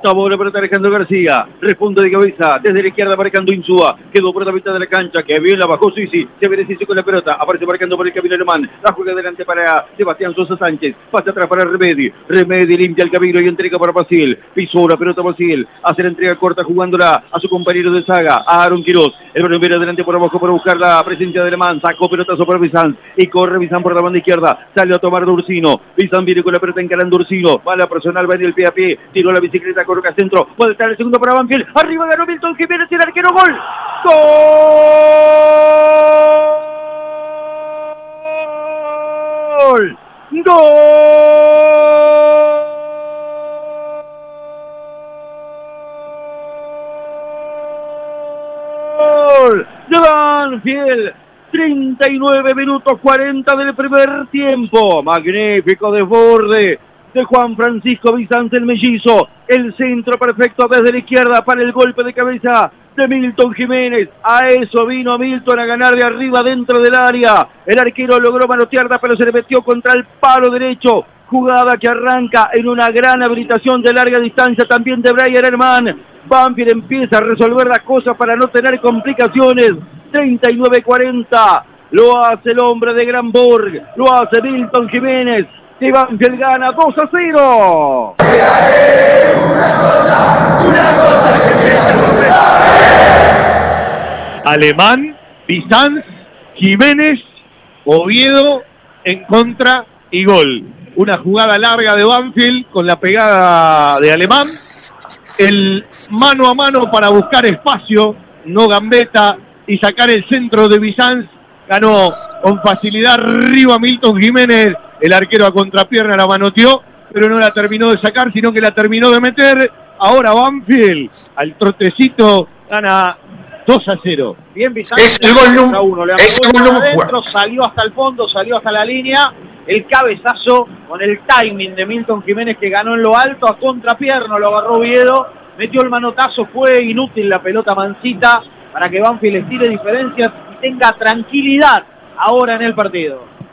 Bola pelota Alejandro García, responde de cabeza, desde la izquierda marcando Insúa, quedó por la mitad de la cancha, que bien la bajó Suisi, se benefició con la pelota, aparece marcando por el camino alemán, la juega adelante para Sebastián Sosa Sánchez, pasa atrás para Remedi, Remedi limpia el camino y entrega para Basil, pisó la pelota Basil, hace la entrega corta jugándola a su compañero de saga, a Aaron Quiroz, el balón viene adelante por abajo para buscar la presencia de alemán, sacó pelotazo para Bizán. Y corre Bizán por la banda izquierda, sale a tomar Dursino, Bizán viene con la pelota encarando Ursino, va la personal, va en el pie a pie, tiró la bicicleta, coloca centro, puede estar el segundo para Banfield, arriba ganó Milton Jiménez y el arquero gol. ¡Gol! ¡Gol! De Banfield. 39 minutos 40 del primer tiempo. Magnífico desborde Juan Francisco Vicente el Mellizo. El centro perfecto desde la izquierda para el golpe de cabeza de Milton Jiménez. A eso vino Milton a ganar de arriba dentro del área. El arquero logró manotearla, pero se le metió contra el palo derecho. Jugada que arranca en una gran habilitación de larga distancia también de Brian Herman. Banfield empieza a resolver las cosas para no tener complicaciones. 39-40. Lo hace el hombre de Granborg. Lo hace Milton Jiménez. Banfield gana 2 a 0. Alemán, Bizanz, Jiménez, Oviedo en contra y gol. Una jugada larga de Banfield con la pegada de Alemán. El mano a mano para buscar espacio, no gambeta y sacar el centro de Bizanz. Ganó con facilidad arriba Milton Jiménez. El arquero a contrapierna la manoteó, pero no la terminó de sacar, sino que la terminó de meter. Ahora Banfield al trotecito gana 2 a 0. Bien Bizanz. Es el gol número es el gol adentro, salió hasta el fondo, salió hasta la línea. El cabezazo con el timing de Milton Jiménez que ganó en lo alto a contrapierna, lo agarró Viedo, metió el manotazo, fue inútil la pelota mansita para que Banfield estire diferencias y tenga tranquilidad ahora en el partido.